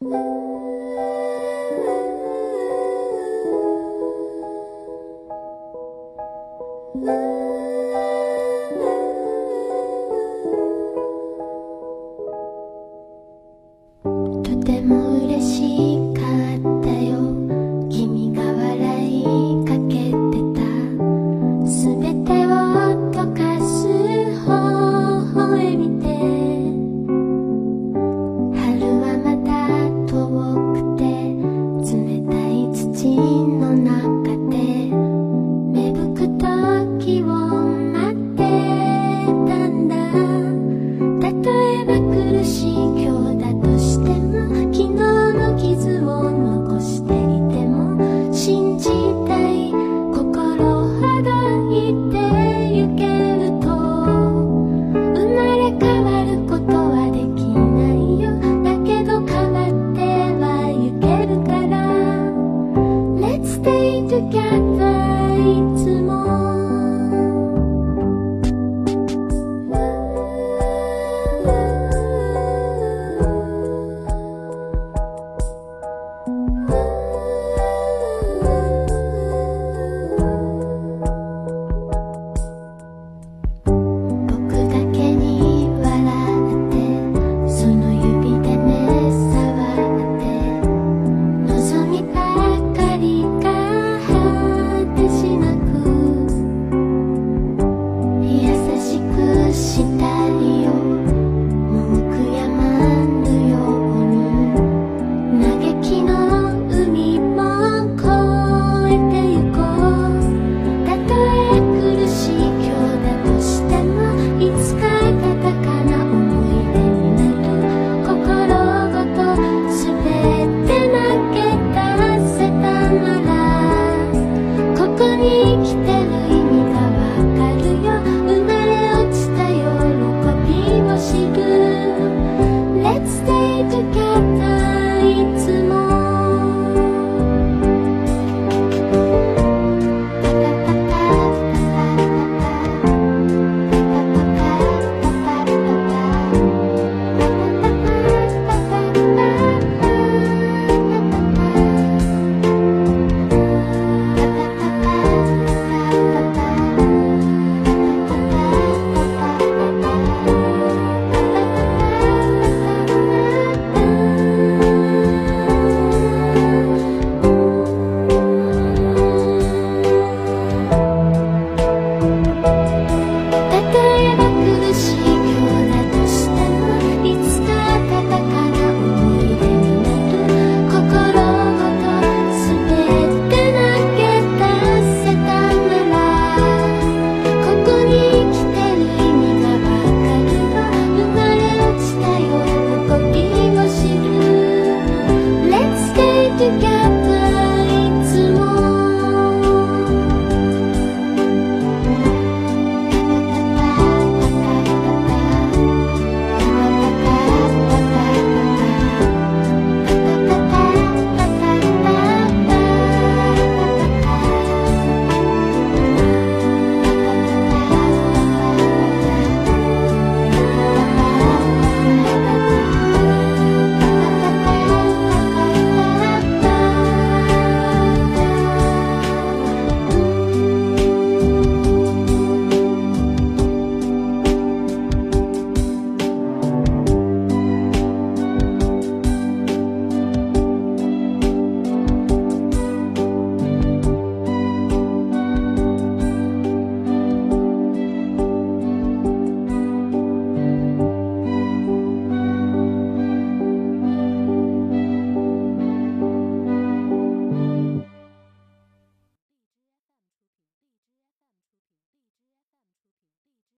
Thank you. いつも Let's stay together.